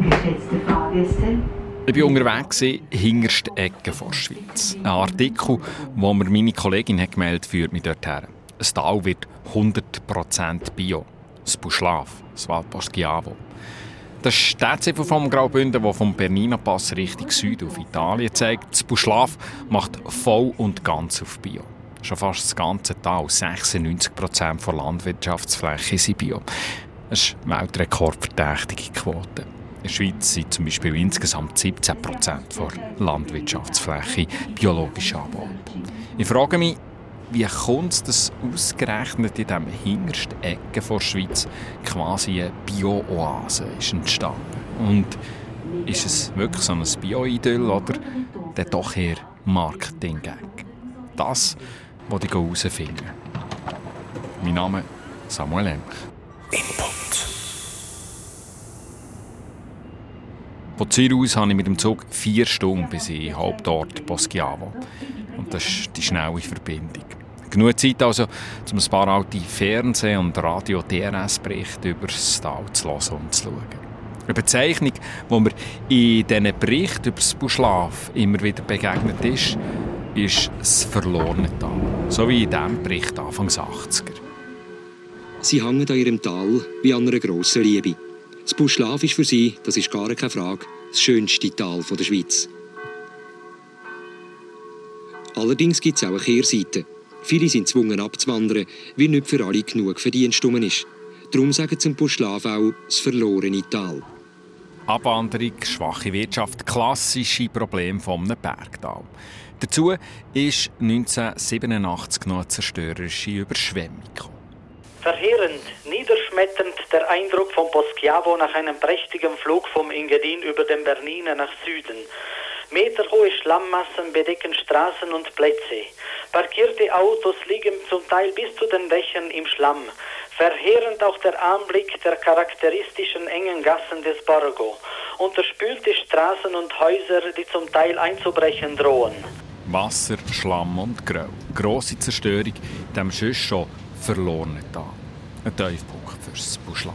Geschätzte Fahrgäste, Ich war unterwegs, hinterste Ecke vor der Schweiz. Ein Artikel, wo mir meine Kollegin hat gemeldet führt mich dorthin. Ein Tal wird 100% Bio. Das Buschlaf, das Val Poschiavo. Das ist der Zipfel vom Graubünden, der vom Bernina Pass Richtung Süden auf Italien zeigt. Das Buschlaf macht voll und ganz auf Bio. Schon fast das ganze Tal, 96% der Landwirtschaftsfläche sind Bio. Das ist weltrekordverdächtige Quote. In der Schweiz sind zum Beispiel insgesamt 17 Prozent der Landwirtschaftsfläche biologisch angebaut. Ich frage mich, wie kommt es, dass ausgerechnet in dieser hintersten Ecke der Schweiz quasi eine Bio-Oase ist entstanden? Und ist es wirklich so ein Bio-Idyll oder dann doch eher Marketing-Gag? Das wollte ich herausfinden. Mein Name ist Samuel Emch. Von Zürich aus habe ich mit dem Zug vier Stunden bis in Hauptort Poschiavo. Und das ist die schnelle Verbindung. Genug Zeit also, um ein paar alte Fernseh- und Radio-DRS-Berichte über das Tal zu hören und zu schauen. Eine Bezeichnung, die mir in diesen Berichten über das Buschlaf immer wieder begegnet ist, ist das verlorene Tal. So wie in diesem Bericht Anfangs 80er. Sie hängen an ihrem Tal wie an einer grossen Liebe. Das Buschlaf ist für sie, das ist gar keine Frage, das schönste Tal der Schweiz. Allerdings gibt es auch eine Kehrseite. Viele sind gezwungen abzuwandern, weil nicht für alle genug Verdienst ist. Darum sagen zum Buschlaf auch das verlorene Tal. Abwanderung, schwache Wirtschaft, klassische Probleme vom Bergtal. Dazu ist 1987 noch eine zerstörerische Überschwemmung gekommen. Verheerend, niederschmetternd der Eindruck von Poschiavo nach einem prächtigen Flug vom Engadin über den Bernina nach Süden. Meterhohe Schlammmassen bedecken Straßen und Plätze. Parkierte Autos liegen zum Teil bis zu den Dächern im Schlamm. Verheerend auch der Anblick der charakteristischen engen Gassen des Borgo. Unterspülte Straßen und Häuser, die zum Teil einzubrechen drohen. Wasser, Schlamm und Grau. Grosse Zerstörung in diesem sonst schon verlorenen Tal. Ein Tiefpunkt fürs Buschlaf.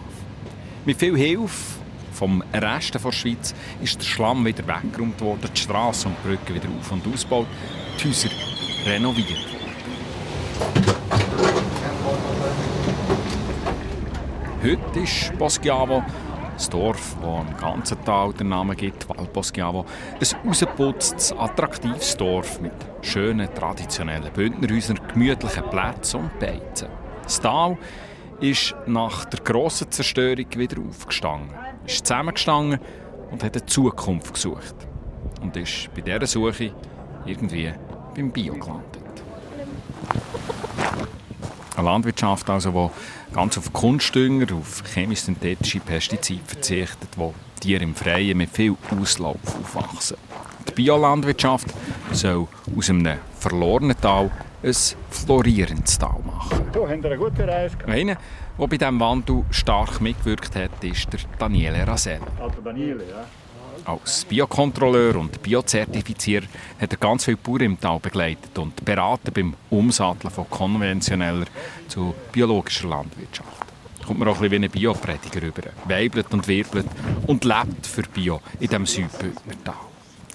Mit viel Hilfe vom Rest der Schweiz ist der Schlamm wieder weggeräumt worden, die Straßen und Brücken wieder auf- und ausgebaut, die Häuser renoviert worden. Heute ist Poschiavo, das Dorf, das am ganzen Tal den Namen gibt, Val Poschiavo, ein rausgeputztes, attraktives Dorf mit schönen, traditionellen Bündnerhäusern, gemütlichen Plätzen und Beizen. Das Tal ist nach der grossen Zerstörung wieder aufgestanden, ist zusammengestanden und hat eine Zukunft gesucht. Und ist bei dieser Suche irgendwie beim Bio gelandet. Eine Landwirtschaft, also, die ganz auf Kunstdünger, auf chemisch-synthetische Pestizide verzichtet, wo Tiere im Freien mit viel Auslauf aufwachsen. Die Biolandwirtschaft soll aus einem verlorenen Tal ein florierendes Tal machen. So, haben wir eine gute Reise gehabt. Einer, der bei diesem Wandel stark mitgewirkt hat, ist der Daniele Rasel. Also Daniele, ja. Als Biokontrolleur und Biozertifizierer hat er ganz viele Bauern im Tal begleitet und beraten beim Umsatteln von konventioneller zu biologischer Landwirtschaft. Kommt man auch ein bisschen wie ein Bioprediger rüber. Weibelt und wirbelt und lebt für Bio in diesem Südbündner Tal.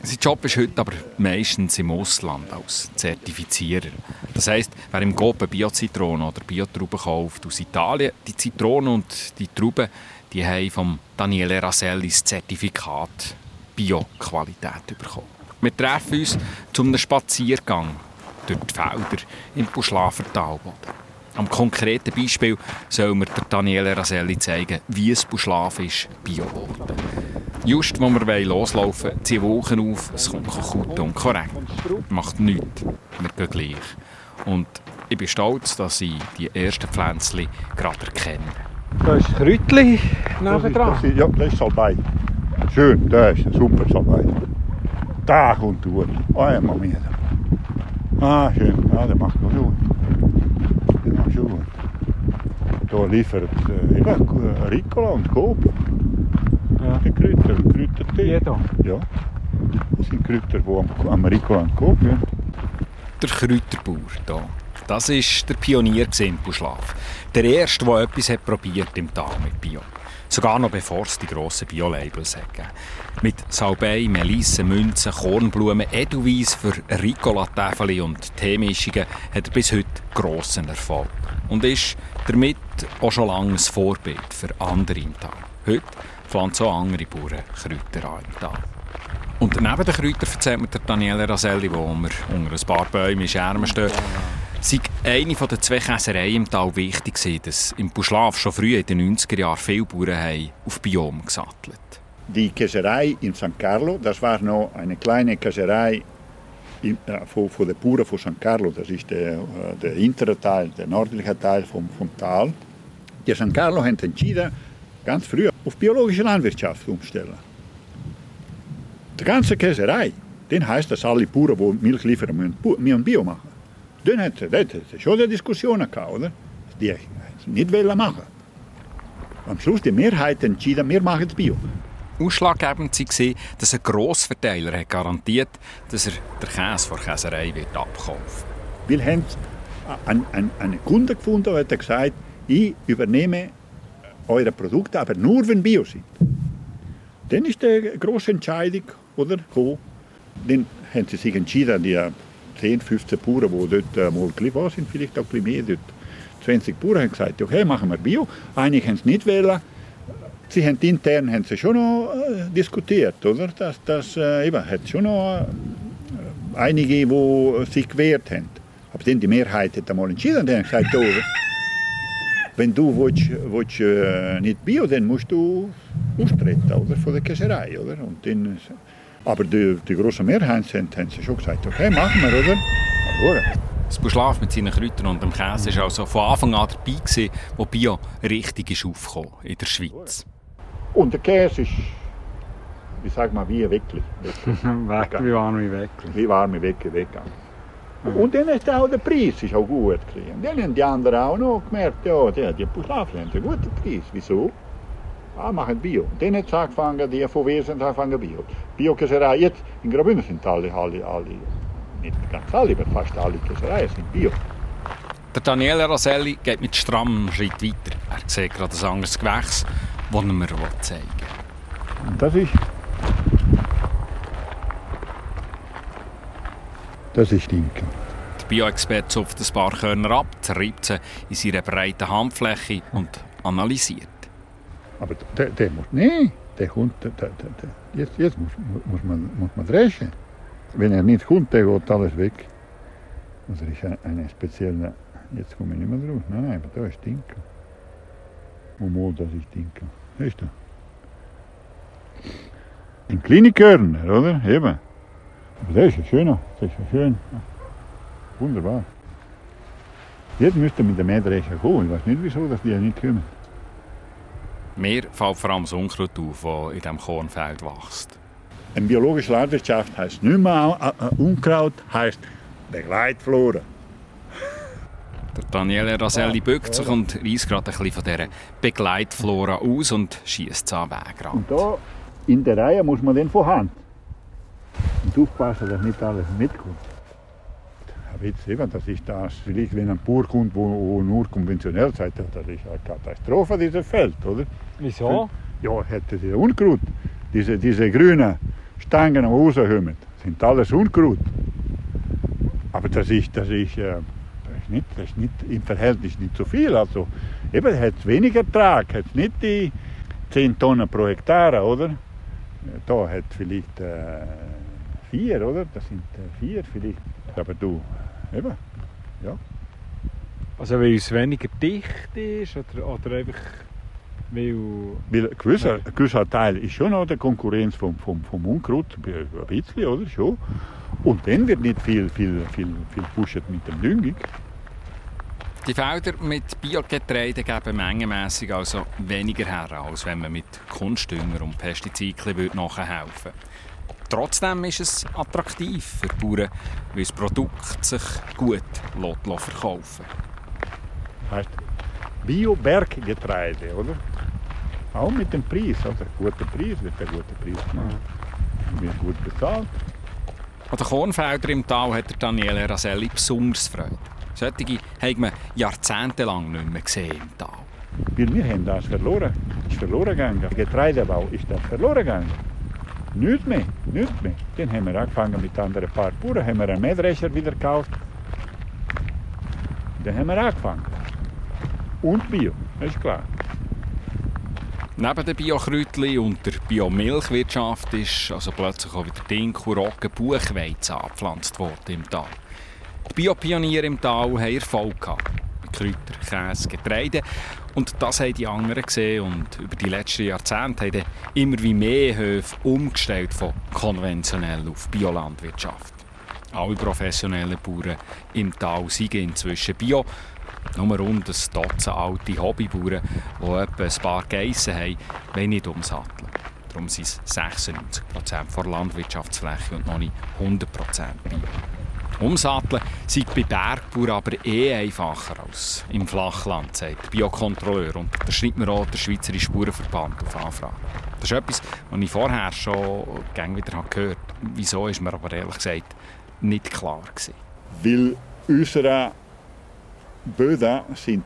Sein Job ist heute aber meistens im Ausland als Zertifizierer. Das heisst, wer im Coop eine Bio-Zitrone oder Biotrauben kauft aus Italien, die Zitrone und die Trauben, die haben vom Daniele Raselli das Zertifikat Bio-Qualität bekommen. Wir treffen uns zu einem Spaziergang durch die Felder im Buschlafer Talboden. Am konkreten Beispiel soll mir Daniele Raselli zeigen, wie es Buschlaf ist, Bio geworden. Just, wo wir loslaufen wollen, ziehen Wochen auf, es kommt gut und korrekt. Macht nichts, wir gehen gleich. Und ich bin stolz, dass ich die ersten Pflänzchen gerade erkenne. Da ist nebendran. das ist, ja, das ist Salbei. Schön, das ist super Salbei. Da kommt. Oh mia. Ah, schön. Ja, der macht noch gut. Der macht schon gut. Da liefert äh, eben, Ricola und Coop. Ja. Die Kräuter, Kräutertee. Jeder. Ja. Das sind Kräuter, die am, am Ricola und Coop ja. Der Kräuterbauer hier. Das war der Pionier Buschlaf. Der erste, der etwas hat probiert im Tal mit Bio. Sogar noch bevor es die grossen Bio-Labels gegeben Mit Salbei, Melisse, Münzen, Kornblumen, Edelweiss für Ricola-Täfeli und Teemischungen hat er bis heute grossen Erfolg. Und ist damit auch schon lange ein Vorbild für andere im Tal. Heute pflanzen auch andere Bauern Kräuter an im Tal. Und neben den Kräutern erzählt mir der Daniele Raselli, wo wir unter ein paar Bäume in Schermen stehen, sei eine der zwei Käsereien im Tal wichtig gewesen, dass im Buschlaf schon früh in den 90er Jahren viele Bauern haben auf Biom gesattelt Die Käserei in St. Carlo, das war noch eine kleine Käserei äh, von, den Bauern von St. Carlo. Das ist der, der hintere Teil, der nördliche Teil vom, vom Tal. Die St. Carlo haben entschieden, ganz früh auf biologische Landwirtschaft umzustellen. Die ganze Käserei, den heißt, dass alle Bauern, die Milch liefern, müssen Bio machen. Dann hat es schon eine Diskussion gehabt, oder? Die nicht wollen machen. Am Schluss die Mehrheit entschieden, wir machen es Bio. Ausschlaggebend war, dass ein Grossverteiler garantiert dass er den Käse von der Käserei wird abkaufen Wir haben einen, einen, einen Kunde gefunden, der hat gesagt, ich übernehme eure Produkte, aber nur wenn Bio sind. Dann ist die große Entscheidung oder, gekommen. Dann haben sie sich entschieden, die 10, 15 Bauern, die dort mal geliefert sind, vielleicht auch ein mehr, dort 20 Bauern haben gesagt, okay, machen wir Bio. Einige haben es nicht wollen. Sie haben intern haben sie schon noch äh, diskutiert, oder? Das, das äh, eben, hat schon noch äh, einige, die sich gewehrt haben. Aber dann die Mehrheit hat einmal entschieden, die haben gesagt, oh, wenn du willst, willst, äh, nicht Bio, dann musst du austreten oder, von der Käserei. Oder? Und dann, aber die, die grosse Mehrheit haben, haben sie schon gesagt, okay, machen wir, oder? Aber das Buschlaf mit seinen Kräutern und dem Käse war also von Anfang an dabei, gewesen, wo Bio richtig ist aufgekommen in der Schweiz. Und der Käse ist, wie sag mal, wie ein Weckli. Weg wie warme Weckli. Wie warme Weckli weggegangen. Und dann ist auch der Preis ist auch gut gewesen. Dann haben die anderen auch noch gemerkt, ja, die, die Buschlafen haben einen guten Preis. Wieso? Ah, machen Bio. Hat es angefangen, die von Wesen angefangen Bio. Bio-Käserei, jetzt in Graubünden sind alle, alle, alle, nicht ganz alle, aber fast alle Käsereien sind Bio. Der Daniele Roselli geht mit strammem Schritt weiter. Er sieht gerade ein anderes Gewächs, das er mir zeigen will. Und das ist Das ist Dinkel. Der Bioexperte zupft ein paar Körner ab, zerreibt sie in seiner breiten Handfläche und analysiert. Aber der, der muss, nee, der kommt, der, der, jetzt, jetzt muss, muss, man, muss man dreschen. Wenn er nicht kommt, der geht alles weg. Also ist eine spezielle, jetzt komme ich nicht mehr drauf, nein, nein, aber da ist Dinkel. Und mal, das ist Dinkel. Weißt du? Ein kleine Körner, oder? Eben. Aber der ist ja schöner, das ist ja schön. Wunderbar. Jetzt müsste mit der Mähdrescher kommen. Ich weiß nicht, wieso dass die nicht kommen. Mir fällt vor allem das Unkraut auf, das in diesem Kornfeld wächst. Eine biologische Landwirtschaft heisst nicht mehr Unkraut, heisst Begleitflora. Der Daniele Raselli bückt sich und reißt gerade ein bisschen von dieser Begleitflora aus und schießt es an Wegrand. Und da in der Reihe muss man dann von Hand und aufpassen, dass nicht alles mitkommt. Jetzt eben, das ist das, vielleicht wenn ein kommt, wo, nur konventionell sagt, das ist eine Katastrophe, dieses Feld, oder? Wieso? Ja, hätte sie Unkraut. Diese, diese grünen Stangen, die rauskommen, sind alles Unkraut. Aber das ist, das ist, äh, das ist, nicht, das ist nicht, im Verhältnis nicht so viel. Also, eben, hat weniger Ertrag, hat nicht die 10 Tonnen pro Hektar, oder? Da hat vielleicht äh, vier, oder? Das sind äh, vier vielleicht. Aber du, eben, ja. Also weil es weniger dicht ist oder, oder einfach weil... weil ein, gewisser, ein gewisser Teil ist schon noch der Konkurrenz vom, vom, vom Unkraut, ein bisschen, oder? Schon. Und dann wird nicht viel, viel, viel, viel gepusht mit dem Düngung. Die Felder mit Biogetreide geben mengenmässig also weniger her, als wenn man mit Kunstdünger und Pestiziden nachhelfen würde. Trotzdem ist es attraktiv für die Bauern, weil das Produkt sich gut verkaufen lässt. Bio-Berggetreide, oder? Auch mit dem Preis, also guter Preis, wird der gute Preis gemacht. Wird gut bezahlt. An den Kornfeldern im Tal hat der Daniele Raselli besonders Freude. Solche hat man jahrzehntelang nicht mehr gesehen im Tal. Weil wir haben das verloren. Es ist verloren gegangen. Der Getreidebau ist das verloren gegangen. Nichts mehr, nichts mehr. Dann haben wir angefangen mit anderen paar Bauern, haben wir einen Mähdrescher wieder gekauft. Dann haben wir angefangen. Und Bio, ist klar. Neben den Biokräutli und der Biomilchwirtschaft ist also plötzlich auch wieder Dinkel, Roggen, Buchweizen angepflanzt worden im Tal. Die Biopioniere im Tal haben Erfolg gehabt. Kräuter, Käse, Getreide. Und das haben die anderen gesehen und über die letzten Jahrzehnte haben immer wie mehr Höfe umgestellt von konventionell auf Biolandwirtschaft. Alle professionellen Bauern im Tal sind inzwischen Bio. Nur rund ein Dutzend alte Hobbybauern, die etwa ein paar Geissen haben, wollen nicht umsatteln. Darum sind es 96% der Landwirtschaftsfläche und noch nicht 100% Bio. Umsatteln sei bei Bergbauern aber eh einfacher als im Flachland, sagt der Biokontrolleur. Und das schreibt mir auch der Schweizerische Spurenverband auf Anfrage. Das ist etwas, was ich vorher schon wieder gehört habe. Wieso ist mir aber ehrlich gesagt nicht klar gewesen. Weil unsere Böden sind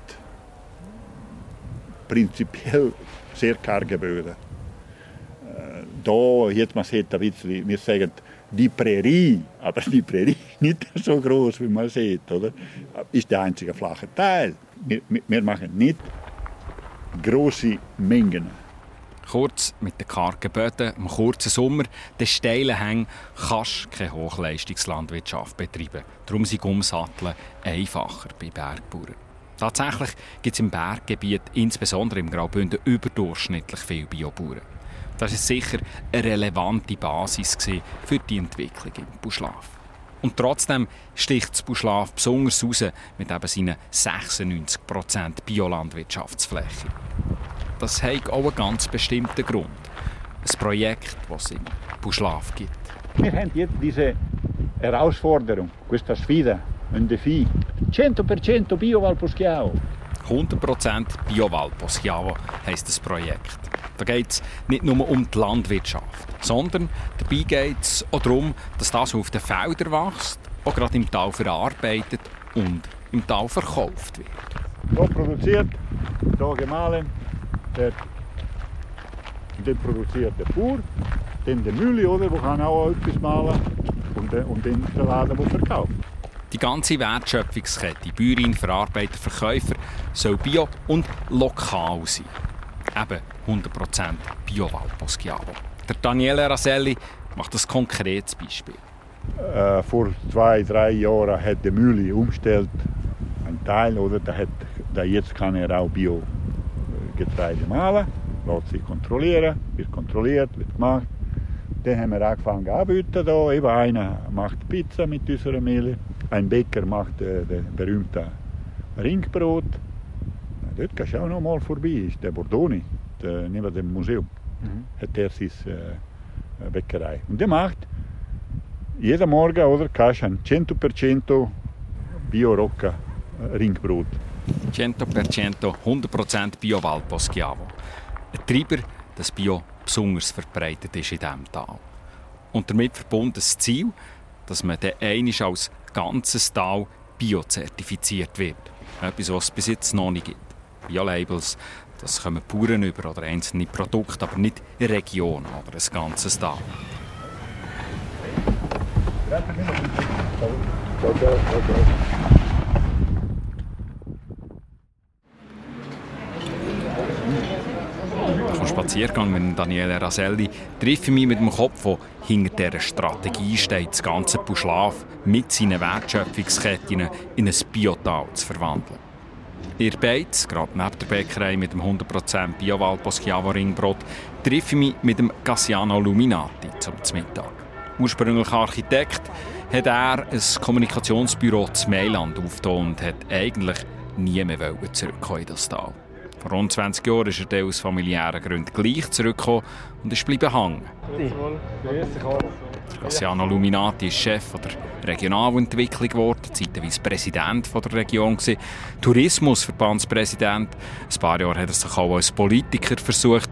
prinzipiell sehr karge Böden. Äh, Da, jetzt man sieht wir sagen die Prärie, aber die Prärie nicht so groß, wie man sieht, oder? Ist der einzige flache Teil. Wir, wir machen nicht große Mengen. Kurz mit den kargen Böden, im kurzen Sommer, den steilen Hängen, kannst du keine Hochleistungslandwirtschaft betreiben. Darum sind Umsatteln einfacher bei Bergbauern. Tatsächlich gibt es im Berggebiet, insbesondere im Graubünden, überdurchschnittlich viele Biobauern. Das war sicher eine relevante Basis für die Entwicklung im Buschlaf. Und trotzdem sticht das Buschlaf besonders raus mit eben seinen 96% Biolandwirtschaftsfläche. Das hat auch einen ganz bestimmten Grund. Ein Projekt, das es im Buschlaf gibt. Wir haben jetzt diese Herausforderung, questa sfida, un défi. 100% Bio Valposchiavo. 100% Bio-Valposchiavo heisst das Projekt. Da geht es nicht nur um die Landwirtschaft, sondern dabei geht es auch darum, dass das, was auf den Feldern wächst, auch gerade im Tal verarbeitet und im Tal verkauft wird. Hier produziert, hier gemahlen, der, dann produziert der Bauer, dann der Mühle, oder, der kann auch etwas mahlen und, dann- und dann der Laden, der verkauft. Die ganze Wertschöpfungskette, Bäuerin, Verarbeiter, Verkäufer, soll bio und lokal sein. Eben 100% Bio-Valposchiavo. Der Daniele Raselli macht ein konkretes Beispiel. Äh, vor zwei, drei Jahren hat die Mühle umgestellt, ein Teil, oder, da hat, da jetzt kann er auch Bio-Getreide mahlen, lässt sich kontrollieren, wird kontrolliert, wird gemacht. Dann haben wir angefangen anzubieten. Da. Eben einer macht Pizza mit unserer Mehl, ein Bäcker macht äh, das berühmte Ringbrot. Dort kannst du auch noch mal vorbei, ist der Bordoni, der, neben dem Museum, hat er seine äh, Bäckerei. Und der macht jeden Morgen oder, ein 100% Bio-Rocca äh, Ringbrot. 100% 100% Bio-Valposchiavo. Ein Treiber, das Bio besonders verbreitet ist in diesem Tal. Und damit verbunden das Ziel, dass man dann einmal als ganzes Tal biozertifiziert wird. Etwas, was es bis jetzt noch nicht gibt. Bio-Labels, das kommen Bauern über oder einzelne Produkte, aber nicht Region oder ein ganzes Tal. Vom Spaziergang mit Daniele Raselli treffe ich mich mit dem Kopf, der hinter dieser Strategie steht, das ganze Buschlaf mit seinen Wertschöpfungsketten in ein Biotal zu verwandeln. Ihr beide, gerade neben der Bäckerei mit dem 100% Bio-Valposchiavo Ringbrot, treffe ich mich mit dem Cassiano Luminati zum Mittag. Ursprünglich Architekt, hat er ein Kommunikationsbüro zu Mailand aufgetan und hat eigentlich nie mehr zurückkommen in das Tal. Vor rund 20 Jahren ist er aus familiären Gründen gleich zurückgekommen und ist bleiben hängen. Cassiano Luminati ist Chef der Regionalentwicklung geworden, zeitweise Präsident der Region Tourismusverbandspräsident. Ein paar Jahre hat er sich auch als Politiker versucht,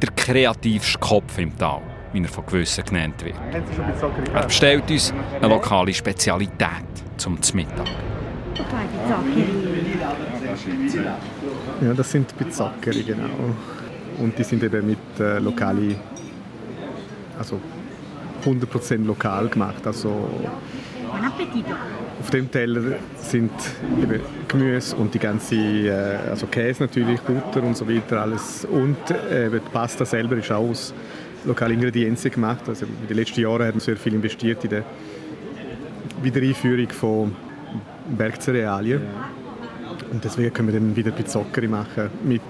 der kreativste Kopf im Tal, wie er von gewissen genannt wird. Er bestellt uns eine lokale Spezialität zum Mittag. Ja, das sind Pizzackeri, genau. Und die sind eben mit äh, lokali, also 100% lokal gemacht. Also auf dem Teller sind eben Gemüse und die ganze, äh, also Käse natürlich, Butter und so weiter, alles. Und äh, eben die Pasta selber ist auch aus lokalen Ingredienzen gemacht. Also in den letzten Jahren haben wir sehr viel investiert in die Wiedereinführung von Bergcerealien. Und deswegen können wir dann wieder Pizzockeri machen mit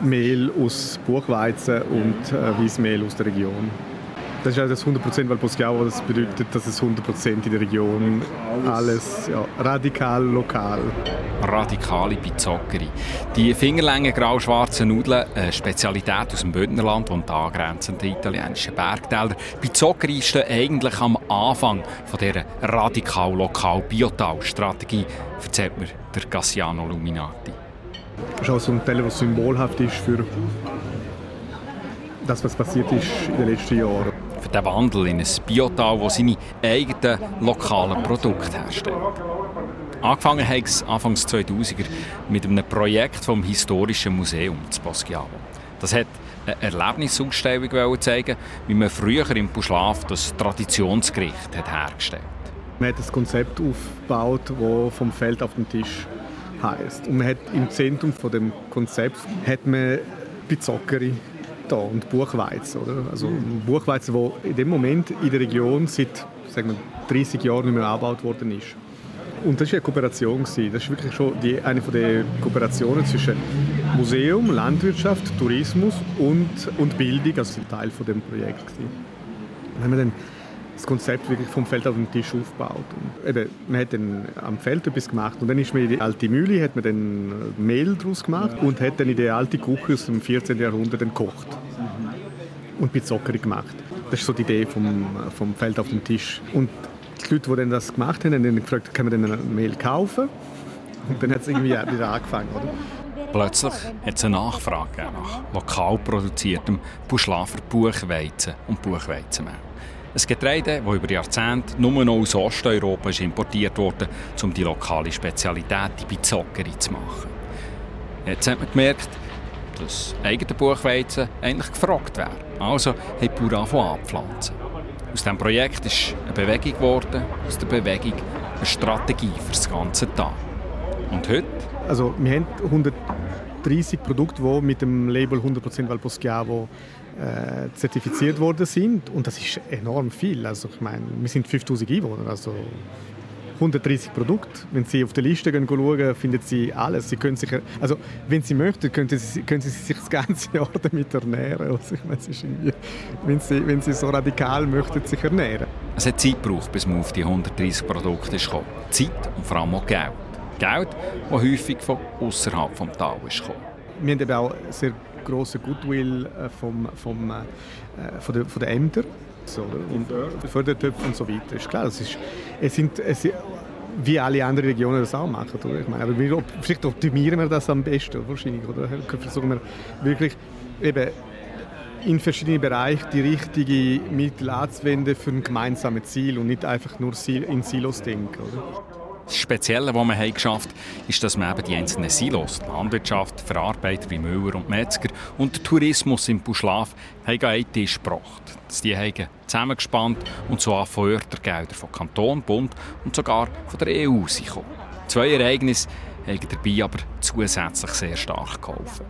Mehl aus Buchweizen und äh, Weissmehl aus der Region. Das ist also das 100% Valposchiavo, das bedeutet, dass es 100% in der Region alles ja, radikal lokal. Radikale Pizzockeri. Die fingerlängen grau-schwarzen Nudeln, eine Spezialität aus dem Bündnerland und angrenzenden italienischen Bergtäler. Pizzockeri stehen eigentlich am Anfang von dieser radikal-lokal-biotal-Strategie, erzählt mir der Cassiano Luminati. Das ist auch so ein Teller, der symbolhaft ist für das, was passiert ist in den letzten Jahren. Für den Wandel in ein Biotal, das seine eigenen lokalen Produkte herstellt. Angefangen hat es Anfangs 2000er mit einem Projekt vom Historischen Museum zu Poschiavo. Das hat eine Erlebnisausstellung zeigen, wie man früher im Puschlaf das Traditionsgericht hat hergestellt Man hat ein Konzept aufgebaut, das vom Feld auf den Tisch heißt. Und man hat im Zentrum von dem Konzept hat man Pizzockeri da und Buchweizen. Oder? Also Buchweizen, wo in dem Moment in der Region seit sagen wir, 30 Jahren nicht mehr angebaut worden ist. Und das war eine Kooperation. Das ist wirklich schon die, eine der Kooperationen zwischen Museum, Landwirtschaft, Tourismus und, und Bildung, also ein Teil von dem Projekt. gewesen. Dann haben wir dann das Konzept wirklich vom Feld auf den Tisch aufgebaut. Und eben, man hat dann am Feld etwas gemacht und dann ist man in die alte Mühle, hat man dann Mehl daraus gemacht und hat dann in die alte Küche aus dem 14. Jahrhundert gekocht und Pizzockeri gemacht. Das ist so die Idee vom, vom Feld auf dem Tisch. Und die Leute, die dann das gemacht haben, haben dann gefragt, kann man denn Mehl kaufen? Und dann hat es irgendwie wieder angefangen, oder? Plötzlich hat es eine Nachfrage nach lokal produziertem Buschlafer Buchweizen und Buchweizenmehl. Ein Getreide, das über Jahrzehnte nur noch aus Osteuropa ist importiert wurde, um die lokale Spezialität, die Pizzockeri, zu machen. Jetzt hat man gemerkt, dass eigene Buchweizen eigentlich gefragt wäre. Also haben die Bauern anpflanzen. Aus diesem Projekt ist eine Bewegung geworden, aus der Bewegung eine Strategie für das ganze Tag. Und heute? Also wir haben 130 Produkte, die mit dem Label 100% Valposchiavo äh, zertifiziert worden sind. Und das ist enorm viel. Also ich meine, wir sind 5000 Einwohner, also 130 Produkte. Wenn Sie auf der Liste gehen, schauen, finden Sie alles. Sie können sich, also wenn Sie möchten, können Sie, können Sie sich das ganze Jahr damit ernähren. Also ich meine, wenn, Sie, wenn Sie so radikal möchten sich ernähren. Es hat Zeit gebraucht, bis man auf die 130 Produkte gekommen. Zeit und vor allem auch Geld. Geld, das häufig von außerhalb des Tal ist gekommen. Wir haben eben auch sehr grossen Goodwill äh, vom, vom, äh, von, der, von den Ämtern so, und äh, Fördertöpfe und so weiter. Ist klar, es, ist, es sind es, wie alle anderen Regionen das auch machen. Oder? Ich meine, aber wir, vielleicht optimieren wir das am besten, wahrscheinlich. Oder? Versuchen wir wirklich eben in verschiedenen Bereichen die richtigen Mittel anzuwenden für ein gemeinsames Ziel und nicht einfach nur in Silos denken. Oder? Das Spezielle, was wir geschafft haben, ist, dass wir eben die einzelnen Silos, die Landwirtschaft, Verarbeiter wie Müller und Metzger und der Tourismus im Buschlaf, haben einen Tisch gebracht. Dass die haben zusammengespannt und so an Fördergelder von Kanton, Bund und sogar von der EU gekommen. Zwei Ereignisse haben dabei aber zusätzlich sehr stark geholfen.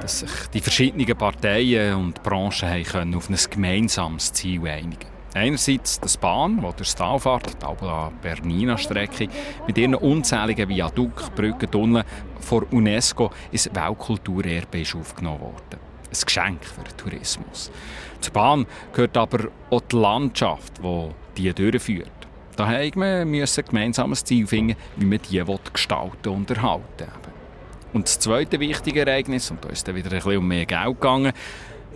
Dass sich die verschiedenen Parteien und Branchen auf ein gemeinsames Ziel einigen Einerseits das Bahn, wo durch Tal fährt, die Albula-Bernina-Strecke, mit ihren unzähligen Viadukt, Brücken, Tunneln von UNESCO ins Weltkulturerbe ist aufgenommen worden. Ein Geschenk für den Tourismus. Zur Bahn gehört aber auch die Landschaft, die die durchführt. Daher müssen wir gemeinsam ein Ziel finden, wie man die gestalten und erhalten Und das zweite wichtige Ereignis, und da ist dann wieder ein bisschen um mehr Geld gegangen,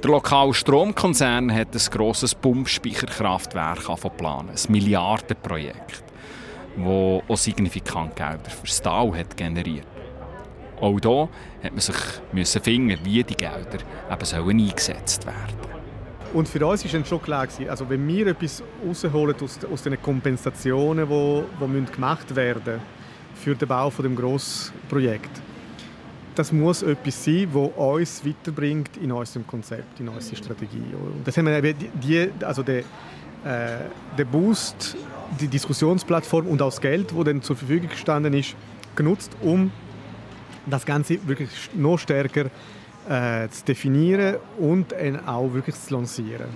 der lokale Stromkonzern hat ein grosses Pumpspeicherkraftwerk planen, ein Milliardenprojekt, das auch signifikant Gelder für das Tal hat generiert. Auch hier hat man sich müssen finden, wie die Gelder eben sollen eingesetzt werden und für uns war schon klar, also wenn wir etwas rausholen aus, aus den Kompensationen, die, die gemacht werden für den Bau von dem Grossprojekt. Das muss etwas sein, das uns weiterbringt in unserem Konzept, in unserer Strategie. Und das haben wir eben die, also der, äh, der Boost, die Diskussionsplattform und auch das Geld, das dann zur Verfügung gestanden ist, genutzt, um das Ganze wirklich noch stärker äh, zu definieren und auch wirklich zu lancieren.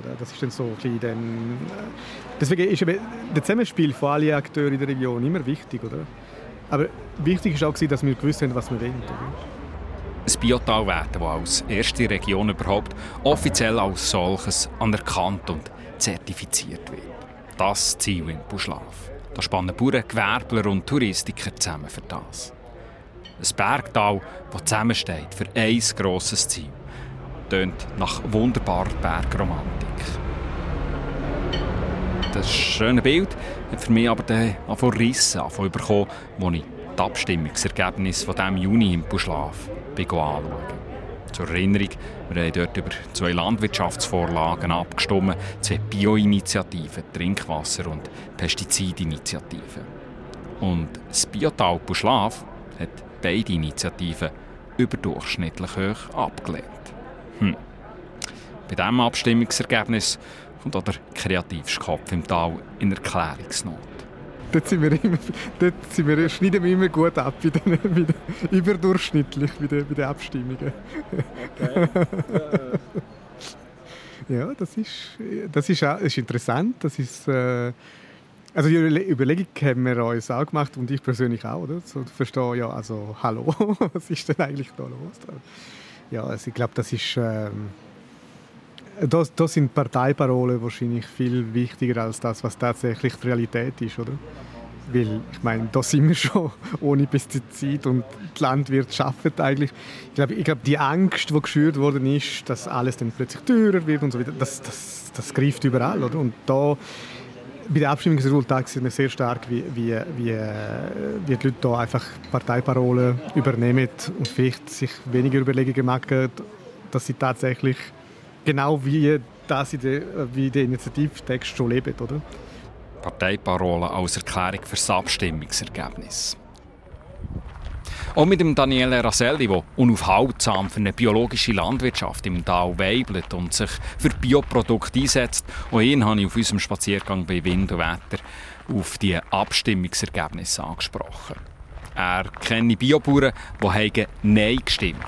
Oder? Das ist dann so ein dann, äh, Deswegen ist eben das Zusammenspiel von allen Akteuren in der Region immer wichtig. Oder? Aber wichtig war auch, dass wir gewusst haben, was wir wollen. Ein Biotal werden, das als erste Region überhaupt offiziell als solches anerkannt und zertifiziert wird. Das Ziel in Buschlaf. Da spannen Bauern, Gewerbler und Touristiker zusammen für das. Ein Bergtal, das zusammensteht für ein grosses Ziel. Tönt nach wunderbarer Bergromantik. Das schöne Bild hat für mich aber dann von Rissen bekommen, als ich das Abstimmungsergebnis von diesem Juni im Buschlaf anschauen. Zur Erinnerung, wir haben dort über zwei Landwirtschaftsvorlagen abgestimmt, zwei Bioinitiativen, Trinkwasser- und Pestizidinitiativen. Und das Biotal Buschlaf hat beide Initiativen überdurchschnittlich hoch abgelehnt. Hm. Bei diesem Abstimmungsergebnis kommt auch der kreativste Kopf im Tal in Erklärungsnot. Dort, sind wir immer, dort sind wir, schneiden wir immer gut ab, bei den, bei den, überdurchschnittlich bei den, bei den Abstimmungen. Okay. ja, das ist, das ist, auch, ist interessant. Das ist, äh, also die Überlegung haben wir uns auch gemacht und ich persönlich auch, oder? So, verstehe ja, also hallo, was ist denn eigentlich da los? Ja, also ich glaube, das ist ähm, da, da sind Parteiparolen wahrscheinlich viel wichtiger als das, was tatsächlich die Realität ist, oder? Weil, ich meine, da sind wir schon ohne Pestizid und die Landwirtschaft eigentlich. Ich glaube, ich glaube, die Angst, die geschürt worden ist, dass alles dann plötzlich teurer wird und so weiter, das, das, das greift überall, oder? Und da bei den Abstimmungsresultaten sieht man sehr stark, wie, wie, wie, wie die Leute da einfach Parteiparolen übernehmen und vielleicht sich weniger Überlegungen machen, dass sie tatsächlich genau wie das in der, wie der Initiativtext schon lebt, oder? Parteiparolen als Erklärung für das Abstimmungsergebnis. Auch mit dem Daniele Raselli, der unaufhaltsam für eine biologische Landwirtschaft im Tal weibelt und sich für Bioprodukte einsetzt. Auch ihn habe ich auf unserem Spaziergang bei Wind und Wetter auf die Abstimmungsergebnisse angesprochen. Er kenne Biobauern, die Nein gestimmt.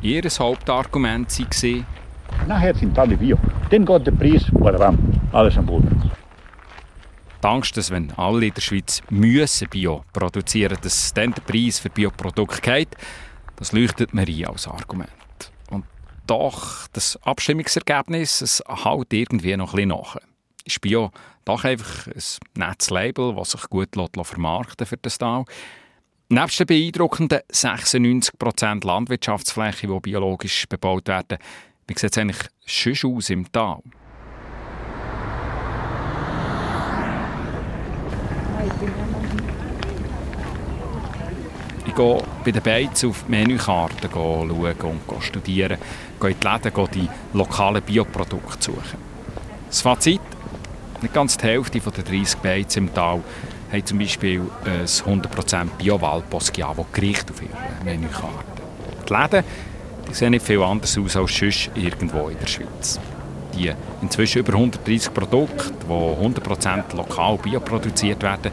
Ihr Hauptargument war, Nachher sind alle Bio. Dann geht der Preis, badam, alles am Boden. Die Angst, dass wenn alle in der Schweiz müssen Bio produzieren dass dann der Preis für Bioprodukte geht, das leuchtet mir ein als Argument. Und doch, das Abstimmungsergebnis es hält irgendwie noch ein bisschen nach. Ist Bio doch einfach ein nettes Label, das sich gut vermarkten für das Tal? Neben den beeindruckenden 96% Landwirtschaftsfläche, die biologisch bebaut werden, wie sieht es eigentlich schon aus im Tal? Ich gehe bei den Beizen auf die Menükarte schauen und studieren, gehe in die Läden, gehe die lokalen Bioprodukte suchen. Das Fazit? Nicht ganz die Hälfte der 30 Beizen im Tal haben zum Beispiel ein 100% Bio-Wald-Poschiavo Gericht auf ihrer Menükarte. Die Läden sehen nicht viel anders aus als sonst irgendwo in der Schweiz. Die inzwischen über 130 Produkte, die 100% lokal bioproduziert werden,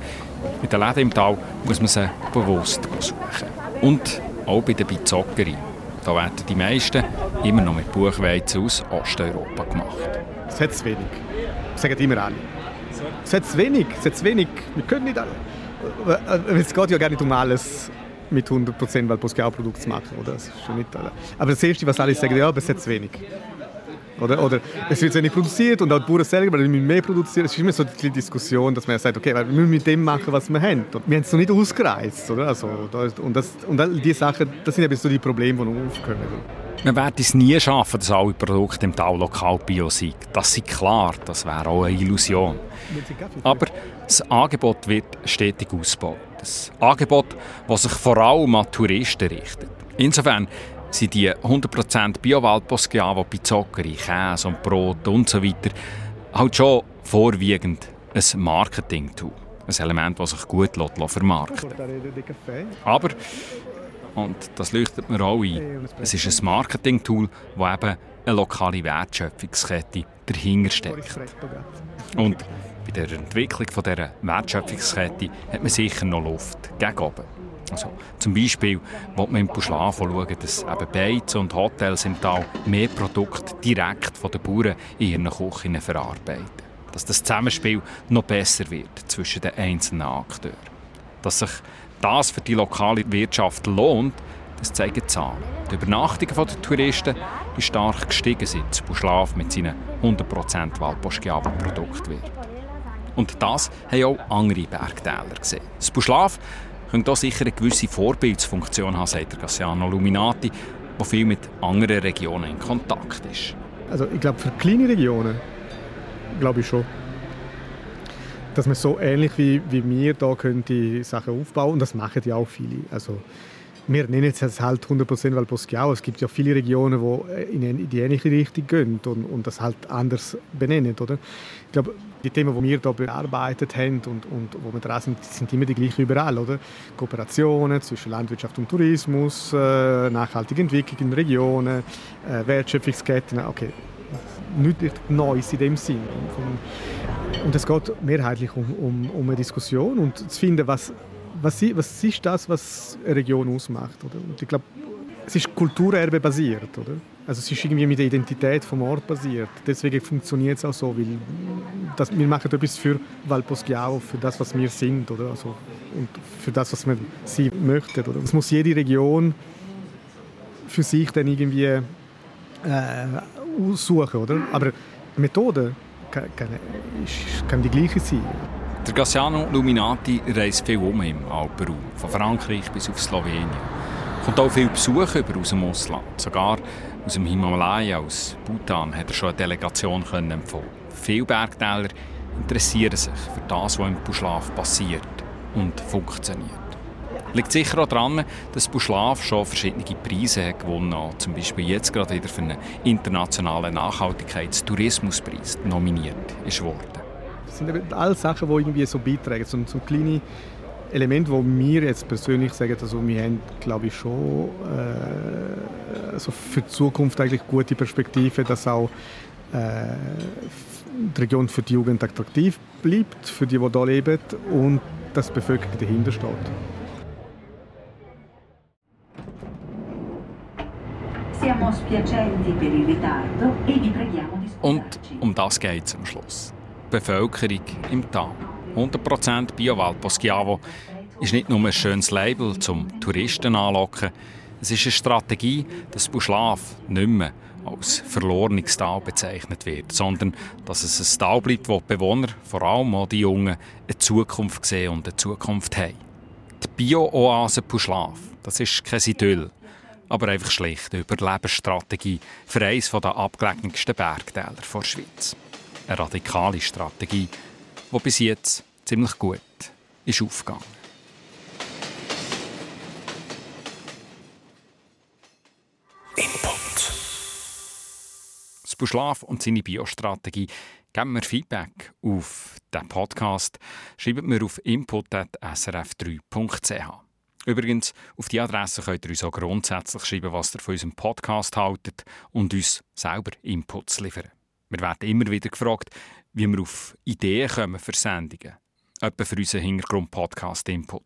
in den Läden im Tal muss man sie bewusst suchen. Und auch bei der Bizockerie. Da werden die meisten immer noch mit Buchweizen aus Osteuropa gemacht. Es hat wenig. Das sagen immer alle. Es hat wenig. Es hat wenig. Wir können nicht alle. Es geht ja gar nicht um alles mit 100% Waldboschiau-Produkt zu machen. Oder? Das ist schon nicht, aber das Erste, was alle sagen, ja, aber es ist zu wenig. Oder, oder es wird zu wenig produziert und auch die Bauern selber wir müssen mehr produzieren. Es ist immer so die Diskussion, dass man sagt, okay, wir müssen mit dem machen, was wir haben. Und wir haben es noch nicht ausgereizt. Oder? Also, und, das, und diese Sachen, das sind eben so die Probleme, die noch aufkommen. Wir werden es nie schaffen, dass alle Produkte im Tal lokal bio sind. Das ist klar, das wäre auch eine Illusion. Aber das Angebot wird stetig ausgebaut. Das Angebot, das sich vor allem an Touristen richtet. Insofern sind die 100% Bio-Waldboschiavo bei Zuckerei, Käse und Brot und so halt schon vorwiegend ein Marketing-Tool. Ein Element, das sich gut vermarkten. Aber, und das leuchtet mir auch ein, es ist ein Marketing-Tool, das eben eine lokale Wertschöpfungskette dahinter steckt. Und bei der Entwicklung dieser Wertschöpfungskette hat man sicher noch Luft gegen oben. Also, zum Beispiel will man im Puschlav schauen, dass eben Beizen und Hotels im Tal mehr Produkte direkt von den Bauern in ihren Küchen verarbeiten. Dass das Zusammenspiel noch besser wird zwischen den einzelnen Akteuren. Dass sich das für die lokale Wirtschaft lohnt, das zeigen Zahlen. Die Übernachtungen der Touristen die stark gestiegen sind, das Puschlav mit seinen 100% Waldboschiavo-Produkt wird. Und das haben auch andere Bergtäler gesehen. Das Buschlaf könnte auch sicher eine gewisse Vorbildsfunktion haben, sagt der Gassiano Luminati, der viel mit anderen Regionen in Kontakt ist. Also ich glaube, für kleine Regionen glaube ich schon, dass man so ähnlich wie, wie wir da könnte Sachen aufbauen und das machen ja auch viele. Also wir nennen es halt 100% Valposchiao. Es gibt ja viele Regionen, die in die ähnliche Richtung gehen und, und das halt anders benennen. Oder? Ich glaube, die Themen, die wir hier bearbeitet haben und, und wo wir dran sind, sind immer die gleichen überall. Oder? Kooperationen zwischen Landwirtschaft und Tourismus, äh, nachhaltige Entwicklung in Regionen, äh, Wertschöpfungsketten. Okay, nichts Neues in dem Sinn. Und es geht mehrheitlich um, um, um eine Diskussion und zu finden, was was, was ist das, was eine Region ausmacht? Oder? Und ich glaube, es ist Kulturerbe basiert, oder? Also es ist irgendwie mit der Identität vom Ort basiert. Deswegen funktioniert es auch so, weil das, wir machen etwas für Valposchiao, für das, was wir sind, oder? Also, und für das, was wir sein möchten, oder? Es muss jede Region für sich dann irgendwie äh, aussuchen, oder? Aber die Methode kann, kann, kann die gleiche sein. Der Gassiano Luminati reist viel um im Alpenraum, von Frankreich bis auf Slowenien. Kommt auch viel Besuch über aus dem Ausland. Sogar aus dem Himalaya, aus Bhutan, hat er schon eine Delegation empfohlen. Viele Bergtäler interessieren sich für das, was im Buschlaf passiert und funktioniert. Liegt sicher auch daran, dass Buschlaf schon verschiedene Preise gewonnen hat. Zum Beispiel jetzt gerade wieder für einen internationalen Nachhaltigkeitstourismuspreis nominiert ist worden sind alles Sachen, die irgendwie so beitragen. So, so kleine Elemente, wo wir jetzt persönlich sagen, also wir haben, glaube ich, schon äh, also für die Zukunft eigentlich gute Perspektiven, dass auch äh, die Region für die Jugend attraktiv bleibt, für die, die hier leben und dass die Bevölkerung dahinter steht. Und um das geht es am Schluss. Bevölkerung im Tal. 100% Biowald Poschiavo ist nicht nur ein schönes Label zum Touristen anlocken, es ist eine Strategie, dass Buschlaf nicht mehr als verlorenes Tal bezeichnet wird, sondern dass es ein Tal bleibt, wo die Bewohner, vor allem auch die Jungen, eine Zukunft sehen und eine Zukunft haben. Die Bio-Oase Puschlaf, das ist kein Idyll, aber einfach schlicht eine Überlebensstrategie für eines der abgelegensten Bergtäler der Schweiz eine radikale Strategie, die bis jetzt ziemlich gut ist aufgegangen. Input. Buschlaf und seine Biostrategie Geben wir Feedback auf diesen Podcast. Schreibt mir auf input.srf3.ch. Übrigens, auf die Adresse könnt ihr uns auch grundsätzlich schreiben, was ihr von unserem Podcast haltet und uns selber Inputs liefern. Wir werden immer wieder gefragt, wie wir auf Ideen kommen für Sendungen. Etwa für unseren Hintergrund-Podcast-Input.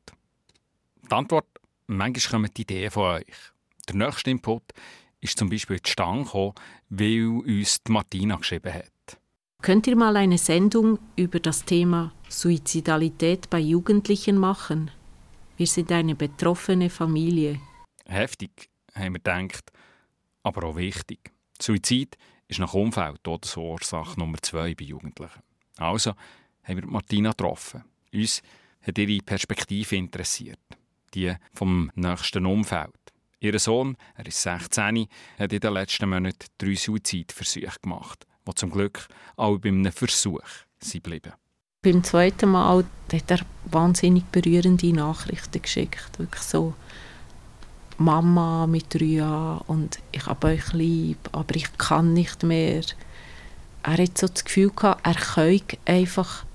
Die Antwort, manchmal kommen die Ideen von euch. Der nächste Input ist zum Beispiel zustande gekommen, weil uns die Martina geschrieben hat. Könnt ihr mal eine Sendung über das Thema Suizidalität bei Jugendlichen machen? Wir sind eine betroffene Familie. Heftig, haben wir gedacht, aber auch wichtig. Suizid ist nach Umfeld Todesursache Nummer zwei bei Jugendlichen. Also haben wir Martina getroffen. Uns hat ihre Perspektive interessiert, die vom nächsten Umfeld. Ihr Sohn, er ist 16, hat in den letzten Monaten drei Suizidversuche gemacht, die zum Glück auch bei einem Versuch sind geblieben. Beim zweiten Mal hat er wahnsinnig berührende Nachrichten geschickt. Wirklich so, Mama mit Jahren und ich habe euch lieb, aber ich kann nicht mehr. Er hat so das Gefühl gehabt, er könne einfach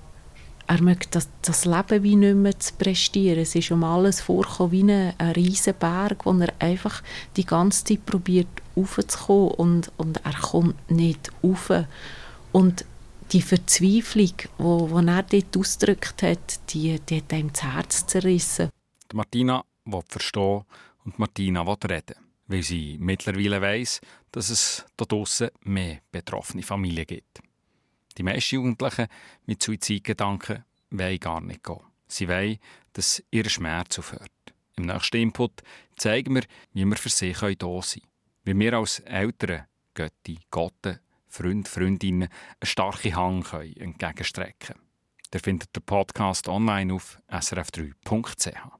er möchte das, das Leben wie nicht mehr zu prestieren. Es ist um alles vorgekommen wie ein, ein riesen Berg, wo er einfach die ganze Zeit probiert aufzukommen und, und er kommt nicht rauf. Und die Verzweiflung, die wo, wo er dort ausgedrückt hat, die, die hat ihm das Herz zerrissen. Die Martina will verstehen und Martina will reden, weil sie mittlerweile weiss, dass es da draussen mehr betroffene Familien gibt. Die meisten Jugendlichen mit Suizidgedanken wollen gar nicht gehen. Sie wollen, dass ihr Schmerz aufhört. Im nächsten Input zeigen wir, wie wir für sie da sein können. Wie wir als Eltern, Götti, Gotte, Freund, Freundinnen einen starken Hang können entgegenstrecken können. Ihr findet den Podcast online auf srf3.ch.